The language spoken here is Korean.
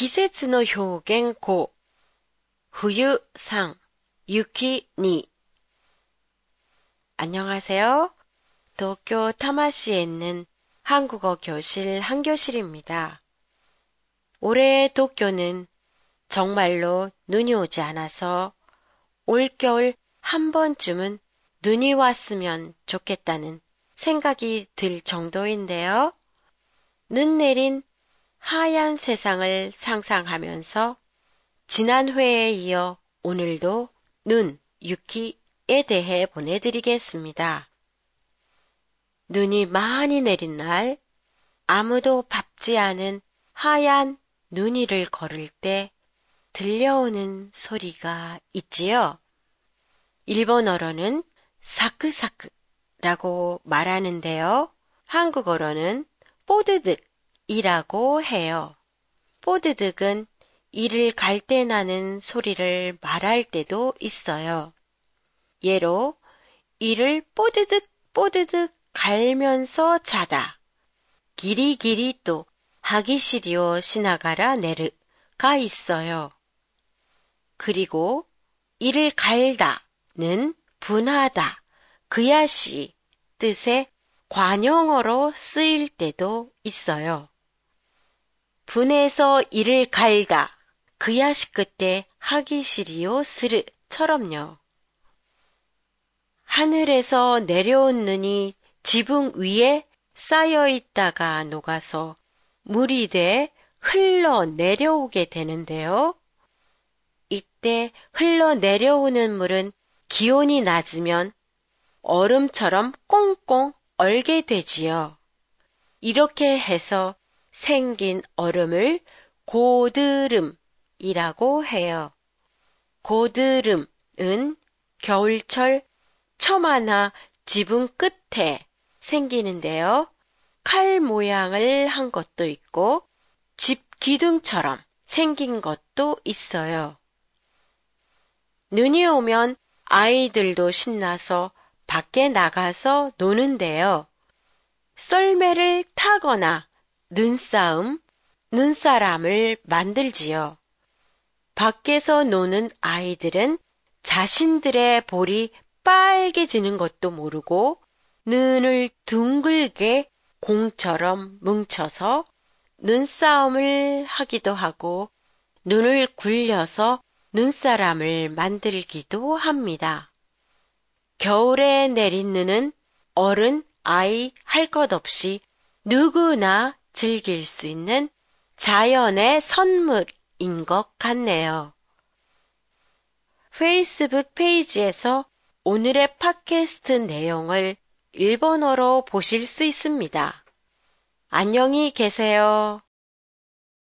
季節の表現5冬3 유키 2 안녕하세요. 도쿄 타마시에 있는 한국어 교실 한교실입니다. 올해 도쿄는 정말로 눈이 오지 않아서 올겨울 한 번쯤은 눈이 왔으면 좋겠다는 생각이 들 정도인데요. 눈 내린 하얀 세상을 상상하면서 지난 회에 이어 오늘도 눈, 유키에 대해 보내드리겠습니다. 눈이 많이 내린 날, 아무도 밟지 않은 하얀 눈 위를 걸을 때 들려오는 소리가 있지요. 일본어로는 사크사크라고 말하는데요. 한국어로는 뽀드득 이라고 해요. 뽀드득은 이를 갈 때 나는 소리를 말할 때도 있어요. 예로 이를 뽀드득 뽀드득 갈면서 자다. 기리기리 또 하기 시리오 시나가라 내르가 있어요. 그리고 이를 갈다는 분하다, 그야시 뜻의 관용어로 쓰일 때도 있어요. 분해서 이를 갈다. 그야시 끝에 하기 싫이요 스르처럼요. 하늘에서 내려온 눈이 지붕 위에 쌓여 있다가 녹아서 물이 돼 흘러 내려오게 되는데요. 이때 흘러 내려오는 물은 기온이 낮으면 얼음처럼 꽁꽁 얼게 되지요. 이렇게 해서 생긴 얼음을 고드름이라고 해요. 고드름은 겨울철 처마나 지붕 끝에 생기는데요. 칼 모양을 한 것도 있고 집 기둥처럼 생긴 것도 있어요. 눈이 오면 아이들도 신나서 밖에 나가서 노는데요. 썰매를 타거나 눈싸움, 눈사람을 만들지요. 밖에서 노는 아이들은 자신들의 볼이 빨개지는 것도 모르고 눈을 둥글게 공처럼 뭉쳐서 눈싸움을 하기도 하고 눈을 굴려서 눈사람을 만들기도 합니다. 겨울에 내린 눈은 어른, 아이 할 것 없이 누구나 즐길 수 있는 자연의 선물인 것 같네요. 페이스북 페이지에서 오늘의 팟캐스트 내용을 일본어로 보실 수 있습니다. 안녕히 계세요.